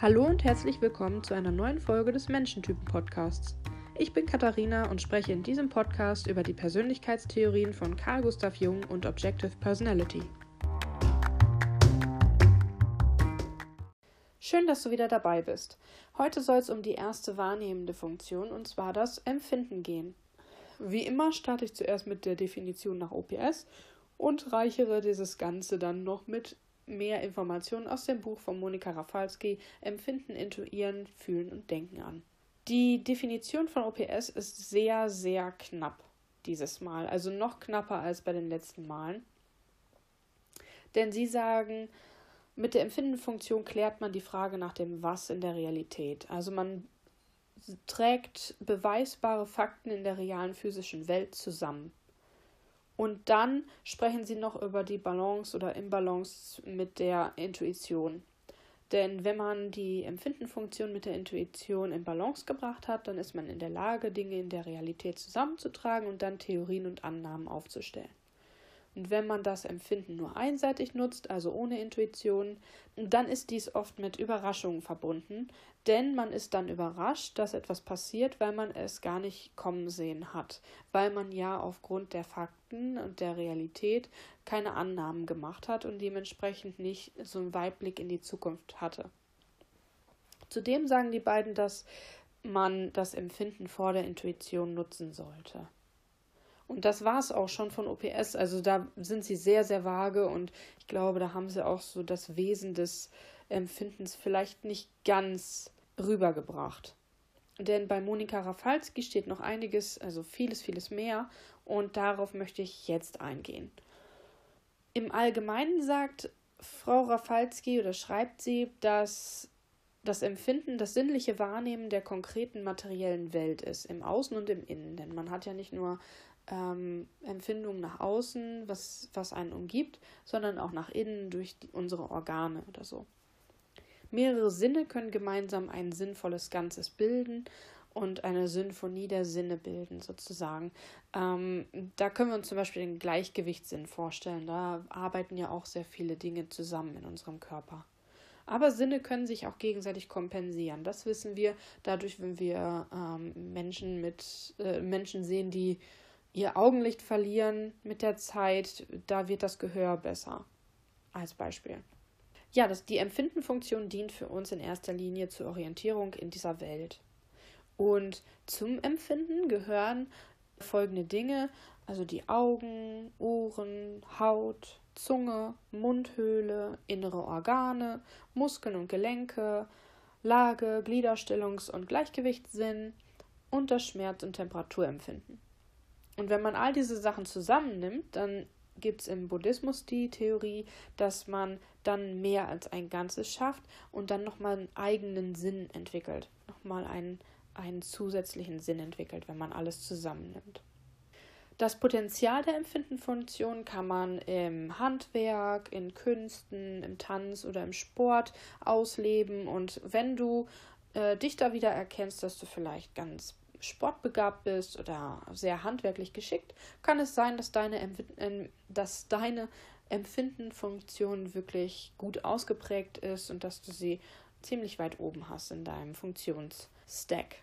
Hallo und herzlich willkommen zu einer neuen Folge des Menschentypen-Podcasts. Ich bin Katharina und spreche in diesem Podcast über die Persönlichkeitstheorien von Carl Gustav Jung und Objective Personality. Schön, dass du wieder dabei bist. Heute soll es um die erste wahrnehmende Funktion und zwar das Empfinden gehen. Wie immer starte ich zuerst mit der Definition nach OPS und reichere dieses Ganze dann noch mit mehr Informationen aus dem Buch von Monika Rafalski Empfinden, Intuieren, Fühlen und Denken an. Die Definition von OPS ist sehr, sehr knapp dieses Mal, also noch knapper als bei den letzten Malen. Denn sie sagen, mit der Empfindenfunktion klärt man die Frage nach dem Was in der Realität. Also man trägt beweisbare Fakten in der realen physischen Welt zusammen. Und dann sprechen sie noch über die Balance oder Imbalance mit der Intuition. Denn wenn man die Empfindenfunktion mit der Intuition in Balance gebracht hat, dann ist man in der Lage, Dinge in der Realität zusammenzutragen und dann Theorien und Annahmen aufzustellen. Und wenn man das Empfinden nur einseitig nutzt, also ohne Intuition, dann ist dies oft mit Überraschungen verbunden, denn man ist dann überrascht, dass etwas passiert, weil man es gar nicht kommen sehen hat, weil man ja aufgrund der Fakten und der Realität keine Annahmen gemacht hat und dementsprechend nicht so einen Weitblick in die Zukunft hatte. Zudem sagen die beiden, dass man das Empfinden vor der Intuition nutzen sollte. Und das war es auch schon von OPS. Also da sind sie sehr, sehr vage und ich glaube, da haben sie auch so das Wesen des Empfindens vielleicht nicht ganz rübergebracht. Denn bei Monika Rafalski steht noch einiges, also vieles, vieles mehr und darauf möchte ich jetzt eingehen. Im Allgemeinen sagt Frau Rafalski oder schreibt sie, dass das Empfinden, das sinnliche Wahrnehmen der konkreten materiellen Welt ist, im Außen und im Innen. Denn man hat ja nicht nur ähm, Empfindung nach außen, was, was einen umgibt, sondern auch nach innen durch die, unsere Organe oder so. Mehrere Sinne können gemeinsam ein sinnvolles Ganzes bilden und eine Symphonie der Sinne bilden, sozusagen. Ähm, da können wir uns zum Beispiel den Gleichgewichtssinn vorstellen. Da arbeiten ja auch sehr viele Dinge zusammen in unserem Körper. Aber Sinne können sich auch gegenseitig kompensieren. Das wissen wir dadurch, wenn wir ähm, Menschen mit äh, Menschen sehen, die ihr Augenlicht verlieren mit der Zeit, da wird das Gehör besser. Als Beispiel. Ja, das, die Empfindenfunktion dient für uns in erster Linie zur Orientierung in dieser Welt. Und zum Empfinden gehören folgende Dinge, also die Augen, Ohren, Haut, Zunge, Mundhöhle, innere Organe, Muskeln und Gelenke, Lage, Gliederstellungs- und Gleichgewichtssinn und das Schmerz- und Temperaturempfinden. Und wenn man all diese Sachen zusammennimmt, dann gibt es im Buddhismus die Theorie, dass man dann mehr als ein Ganzes schafft und dann nochmal einen eigenen Sinn entwickelt, nochmal einen, einen zusätzlichen Sinn entwickelt, wenn man alles zusammennimmt. Das Potenzial der Empfindenfunktion kann man im Handwerk, in Künsten, im Tanz oder im Sport ausleben. Und wenn du äh, dich da wieder erkennst, dass du vielleicht ganz sportbegabt bist oder sehr handwerklich geschickt, kann es sein, dass deine, Empf dass deine Empfindenfunktion wirklich gut ausgeprägt ist und dass du sie ziemlich weit oben hast in deinem Funktionsstack.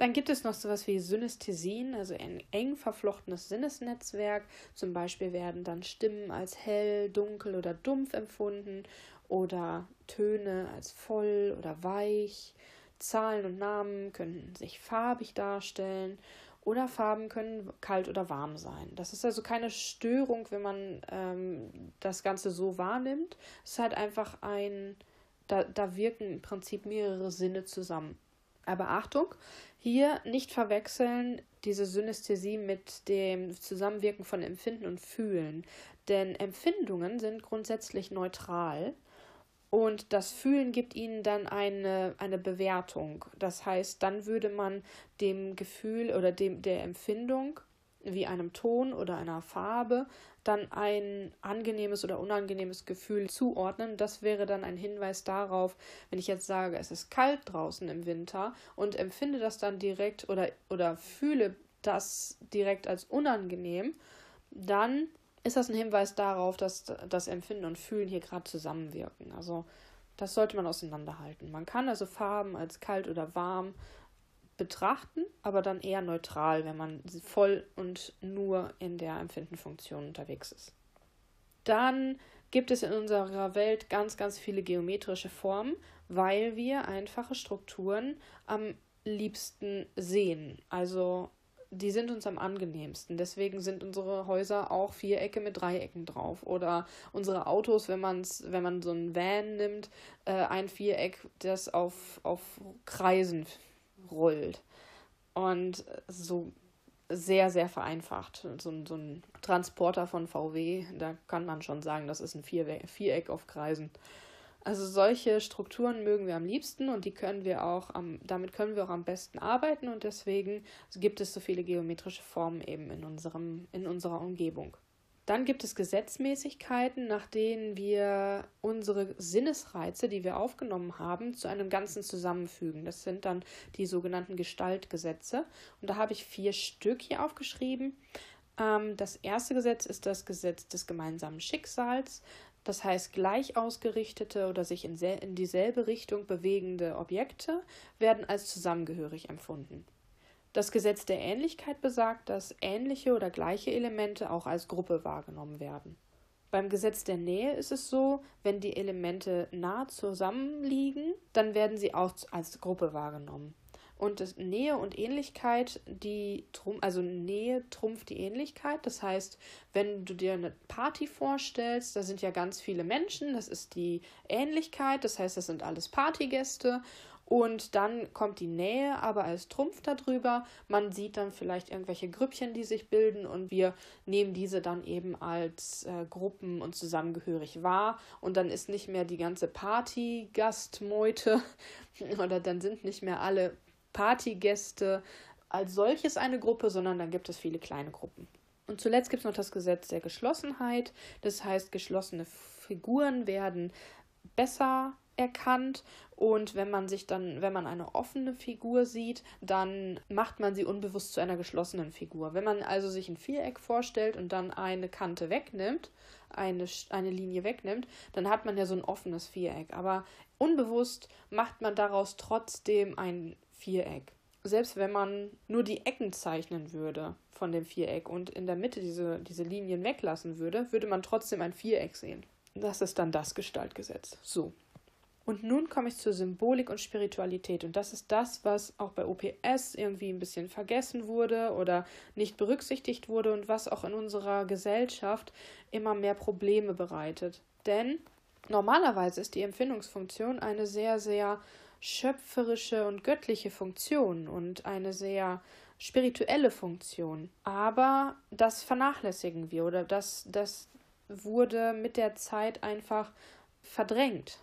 Dann gibt es noch sowas wie Synästhesien, also ein eng verflochtenes Sinnesnetzwerk. Zum Beispiel werden dann Stimmen als hell, dunkel oder dumpf empfunden oder Töne als voll oder weich Zahlen und Namen können sich farbig darstellen oder Farben können kalt oder warm sein. Das ist also keine Störung, wenn man ähm, das Ganze so wahrnimmt. Es ist halt einfach ein, da, da wirken im Prinzip mehrere Sinne zusammen. Aber Achtung, hier nicht verwechseln diese Synästhesie mit dem Zusammenwirken von Empfinden und Fühlen. Denn Empfindungen sind grundsätzlich neutral und das Fühlen gibt ihnen dann eine, eine Bewertung. Das heißt, dann würde man dem Gefühl oder dem, der Empfindung wie einem Ton oder einer Farbe dann ein angenehmes oder unangenehmes Gefühl zuordnen. Das wäre dann ein Hinweis darauf, wenn ich jetzt sage, es ist kalt draußen im Winter und empfinde das dann direkt oder, oder fühle das direkt als unangenehm, dann ist das ein Hinweis darauf, dass das Empfinden und Fühlen hier gerade zusammenwirken. Also Das sollte man auseinanderhalten. Man kann also Farben als kalt oder warm betrachten, aber dann eher neutral, wenn man voll und nur in der Empfindenfunktion unterwegs ist. Dann gibt es in unserer Welt ganz, ganz viele geometrische Formen, weil wir einfache Strukturen am liebsten sehen. Also die sind uns am angenehmsten. Deswegen sind unsere Häuser auch Vierecke mit Dreiecken drauf. Oder unsere Autos, wenn, man's, wenn man so ein Van nimmt, äh, ein Viereck, das auf, auf Kreisen rollt. Und so sehr, sehr vereinfacht. So, so ein Transporter von VW, da kann man schon sagen, das ist ein Viereck auf Kreisen. Also solche Strukturen mögen wir am liebsten und die können wir auch am, damit können wir auch am besten arbeiten und deswegen gibt es so viele geometrische Formen eben in unserem, in unserer Umgebung. Dann gibt es Gesetzmäßigkeiten, nach denen wir unsere Sinnesreize, die wir aufgenommen haben, zu einem Ganzen zusammenfügen. Das sind dann die sogenannten Gestaltgesetze. Und da habe ich vier Stück hier aufgeschrieben. Ähm, das erste Gesetz ist das Gesetz des gemeinsamen Schicksals. Das heißt, gleich ausgerichtete oder sich in, in dieselbe Richtung bewegende Objekte werden als zusammengehörig empfunden. Das Gesetz der Ähnlichkeit besagt, dass ähnliche oder gleiche Elemente auch als Gruppe wahrgenommen werden. Beim Gesetz der Nähe ist es so, wenn die Elemente nah zusammenliegen, dann werden sie auch als Gruppe wahrgenommen. Und Nähe und Ähnlichkeit, die also Nähe trumpft die Ähnlichkeit. Das heißt, wenn du dir eine Party vorstellst, da sind ja ganz viele Menschen, das ist die Ähnlichkeit, das heißt, das sind alles Partygäste. Und dann kommt die Nähe aber als Trumpf darüber. Man sieht dann vielleicht irgendwelche Grüppchen, die sich bilden und wir nehmen diese dann eben als äh, Gruppen und zusammengehörig wahr. Und dann ist nicht mehr die ganze Partygastmeute oder dann sind nicht mehr alle Partygäste als solches eine Gruppe, sondern dann gibt es viele kleine Gruppen. Und zuletzt gibt es noch das Gesetz der Geschlossenheit. Das heißt, geschlossene Figuren werden besser erkannt und wenn man sich dann, wenn man eine offene Figur sieht, dann macht man sie unbewusst zu einer geschlossenen Figur. Wenn man also sich ein Viereck vorstellt und dann eine Kante wegnimmt, eine, eine Linie wegnimmt, dann hat man ja so ein offenes Viereck. Aber unbewusst macht man daraus trotzdem ein Viereck. Selbst wenn man nur die Ecken zeichnen würde von dem Viereck und in der Mitte diese, diese Linien weglassen würde, würde man trotzdem ein Viereck sehen. Das ist dann das Gestaltgesetz. So. Und nun komme ich zur Symbolik und Spiritualität. Und das ist das, was auch bei OPS irgendwie ein bisschen vergessen wurde oder nicht berücksichtigt wurde und was auch in unserer Gesellschaft immer mehr Probleme bereitet. Denn normalerweise ist die Empfindungsfunktion eine sehr, sehr schöpferische und göttliche Funktion und eine sehr spirituelle Funktion. Aber das vernachlässigen wir oder das, das wurde mit der Zeit einfach verdrängt.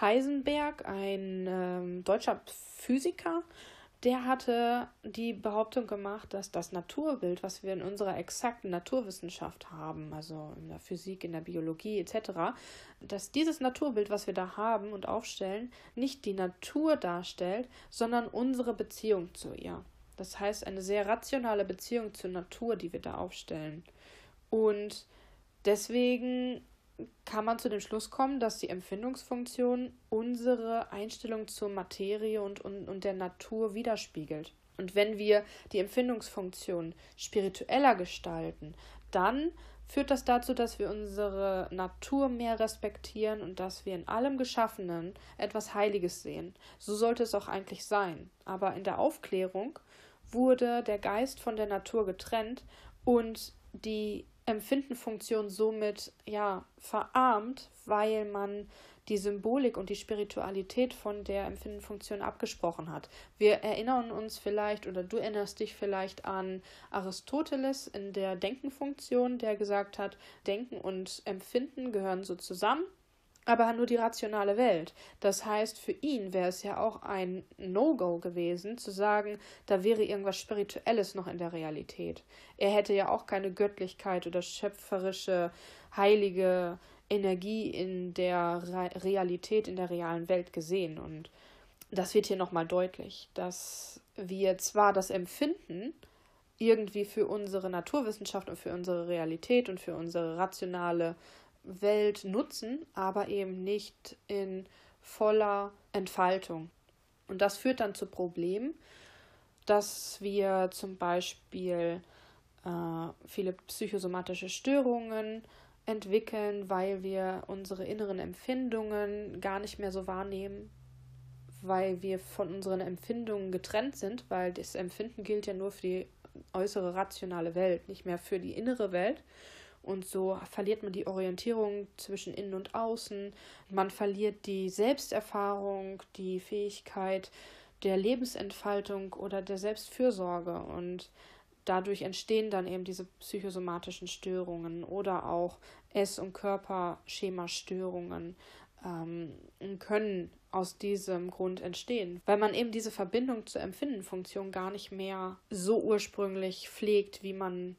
Heisenberg, ein ähm, deutscher Physiker, der hatte die Behauptung gemacht, dass das Naturbild, was wir in unserer exakten Naturwissenschaft haben, also in der Physik, in der Biologie etc., dass dieses Naturbild, was wir da haben und aufstellen, nicht die Natur darstellt, sondern unsere Beziehung zu ihr. Das heißt, eine sehr rationale Beziehung zur Natur, die wir da aufstellen. Und deswegen kann man zu dem Schluss kommen, dass die Empfindungsfunktion unsere Einstellung zur Materie und, und, und der Natur widerspiegelt. Und wenn wir die Empfindungsfunktion spiritueller gestalten, dann führt das dazu, dass wir unsere Natur mehr respektieren und dass wir in allem Geschaffenen etwas Heiliges sehen. So sollte es auch eigentlich sein. Aber in der Aufklärung wurde der Geist von der Natur getrennt und die Empfindenfunktion somit ja verarmt, weil man die Symbolik und die Spiritualität von der Empfindenfunktion abgesprochen hat. Wir erinnern uns vielleicht oder du erinnerst dich vielleicht an Aristoteles in der Denkenfunktion, der gesagt hat, Denken und Empfinden gehören so zusammen aber nur die rationale Welt. Das heißt, für ihn wäre es ja auch ein No-Go gewesen, zu sagen, da wäre irgendwas Spirituelles noch in der Realität. Er hätte ja auch keine Göttlichkeit oder schöpferische, heilige Energie in der Re Realität, in der realen Welt gesehen. Und das wird hier nochmal deutlich, dass wir zwar das Empfinden irgendwie für unsere Naturwissenschaft und für unsere Realität und für unsere rationale Welt nutzen, aber eben nicht in voller Entfaltung. Und das führt dann zu Problemen, dass wir zum Beispiel äh, viele psychosomatische Störungen entwickeln, weil wir unsere inneren Empfindungen gar nicht mehr so wahrnehmen, weil wir von unseren Empfindungen getrennt sind, weil das Empfinden gilt ja nur für die äußere rationale Welt, nicht mehr für die innere Welt. Und so verliert man die Orientierung zwischen innen und außen. Man verliert die Selbsterfahrung, die Fähigkeit der Lebensentfaltung oder der Selbstfürsorge. Und dadurch entstehen dann eben diese psychosomatischen Störungen oder auch Ess- und Körperschemastörungen ähm, können aus diesem Grund entstehen, weil man eben diese Verbindung zur Empfindenfunktion gar nicht mehr so ursprünglich pflegt, wie man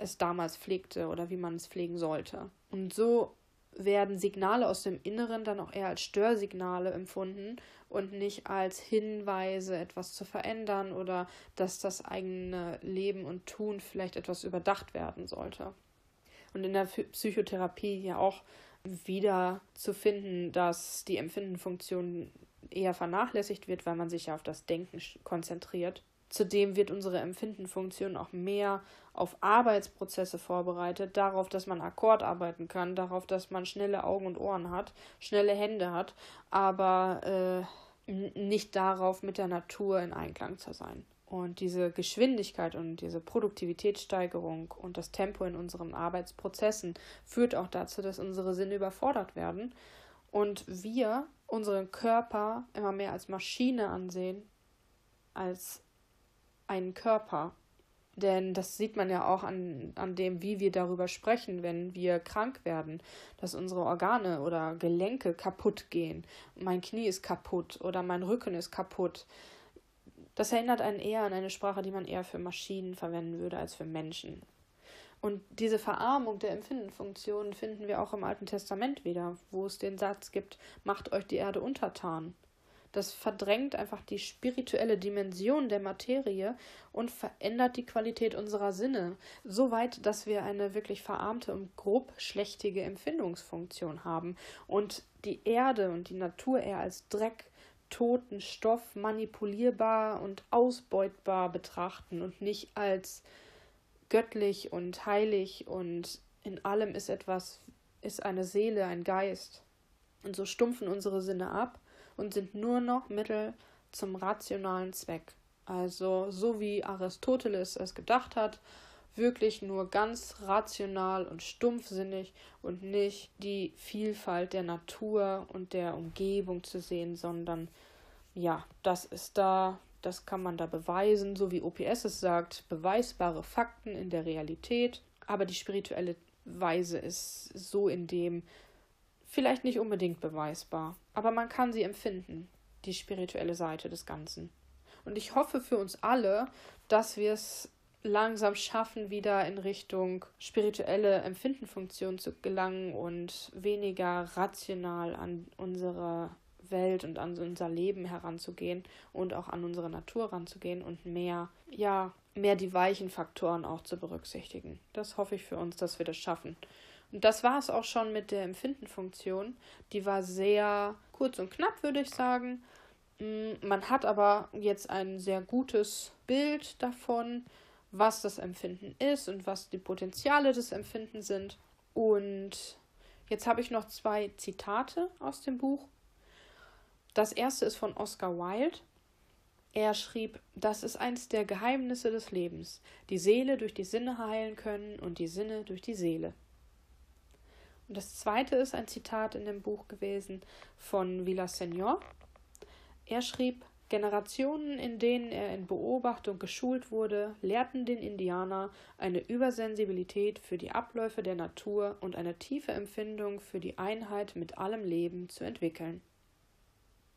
es damals pflegte oder wie man es pflegen sollte. Und so werden Signale aus dem Inneren dann auch eher als Störsignale empfunden und nicht als Hinweise, etwas zu verändern oder dass das eigene Leben und Tun vielleicht etwas überdacht werden sollte. Und in der Psychotherapie ja auch wieder zu finden, dass die Empfindenfunktion eher vernachlässigt wird, weil man sich ja auf das Denken konzentriert. Zudem wird unsere Empfindenfunktion auch mehr auf Arbeitsprozesse vorbereitet, darauf, dass man Akkord arbeiten kann, darauf, dass man schnelle Augen und Ohren hat, schnelle Hände hat, aber äh, nicht darauf, mit der Natur in Einklang zu sein. Und diese Geschwindigkeit und diese Produktivitätssteigerung und das Tempo in unseren Arbeitsprozessen führt auch dazu, dass unsere Sinne überfordert werden und wir unseren Körper immer mehr als Maschine ansehen, als einen Körper. Denn das sieht man ja auch an, an dem, wie wir darüber sprechen, wenn wir krank werden, dass unsere Organe oder Gelenke kaputt gehen. Mein Knie ist kaputt oder mein Rücken ist kaputt. Das erinnert einen eher an eine Sprache, die man eher für Maschinen verwenden würde als für Menschen. Und diese Verarmung der Empfindenfunktionen finden wir auch im Alten Testament wieder, wo es den Satz gibt, macht euch die Erde untertan. Das verdrängt einfach die spirituelle Dimension der Materie und verändert die Qualität unserer Sinne, so weit, dass wir eine wirklich verarmte und grob schlechtige Empfindungsfunktion haben und die Erde und die Natur eher als Dreck, toten Stoff manipulierbar und ausbeutbar betrachten und nicht als göttlich und heilig und in allem ist etwas, ist eine Seele, ein Geist. Und so stumpfen unsere Sinne ab und sind nur noch Mittel zum rationalen Zweck. Also so wie Aristoteles es gedacht hat, wirklich nur ganz rational und stumpfsinnig und nicht die Vielfalt der Natur und der Umgebung zu sehen, sondern ja, das ist da, das kann man da beweisen, so wie OPS es sagt, beweisbare Fakten in der Realität, aber die spirituelle Weise ist so in dem vielleicht nicht unbedingt beweisbar, aber man kann sie empfinden, die spirituelle Seite des Ganzen. Und ich hoffe für uns alle, dass wir es langsam schaffen, wieder in Richtung spirituelle Empfindenfunktion zu gelangen und weniger rational an unsere Welt und an unser Leben heranzugehen und auch an unsere Natur ranzugehen und mehr, ja, mehr die weichen Faktoren auch zu berücksichtigen. Das hoffe ich für uns, dass wir das schaffen. Und das war es auch schon mit der Empfindenfunktion. Die war sehr kurz und knapp, würde ich sagen. Mm, man hat aber jetzt ein sehr gutes Bild davon, was das Empfinden ist und was die Potenziale des Empfindens sind. Und jetzt habe ich noch zwei Zitate aus dem Buch. Das erste ist von Oscar Wilde. Er schrieb, das ist eins der Geheimnisse des Lebens, die Seele durch die Sinne heilen können und die Sinne durch die Seele. Und das zweite ist ein Zitat in dem Buch gewesen von Villaseñor. Er schrieb, Generationen, in denen er in Beobachtung geschult wurde, lehrten den Indianer eine Übersensibilität für die Abläufe der Natur und eine tiefe Empfindung für die Einheit mit allem Leben zu entwickeln.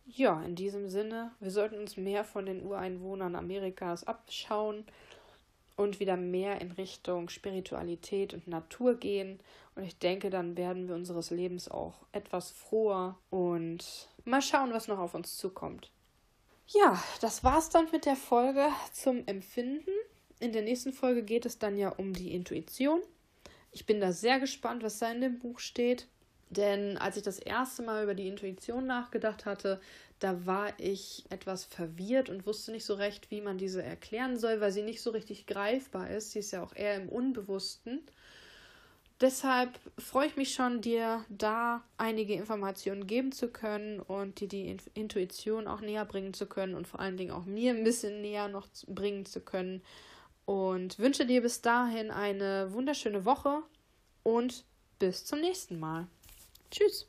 Ja, in diesem Sinne, wir sollten uns mehr von den Ureinwohnern Amerikas abschauen und wieder mehr in Richtung Spiritualität und Natur gehen. Und ich denke, dann werden wir unseres Lebens auch etwas froher und mal schauen, was noch auf uns zukommt. Ja, das war's dann mit der Folge zum Empfinden. In der nächsten Folge geht es dann ja um die Intuition. Ich bin da sehr gespannt, was da in dem Buch steht. Denn als ich das erste Mal über die Intuition nachgedacht hatte, da war ich etwas verwirrt und wusste nicht so recht, wie man diese erklären soll, weil sie nicht so richtig greifbar ist. Sie ist ja auch eher im Unbewussten. Deshalb freue ich mich schon, dir da einige Informationen geben zu können und dir die Intuition auch näher bringen zu können und vor allen Dingen auch mir ein bisschen näher noch bringen zu können. Und wünsche dir bis dahin eine wunderschöne Woche und bis zum nächsten Mal. Tschüss.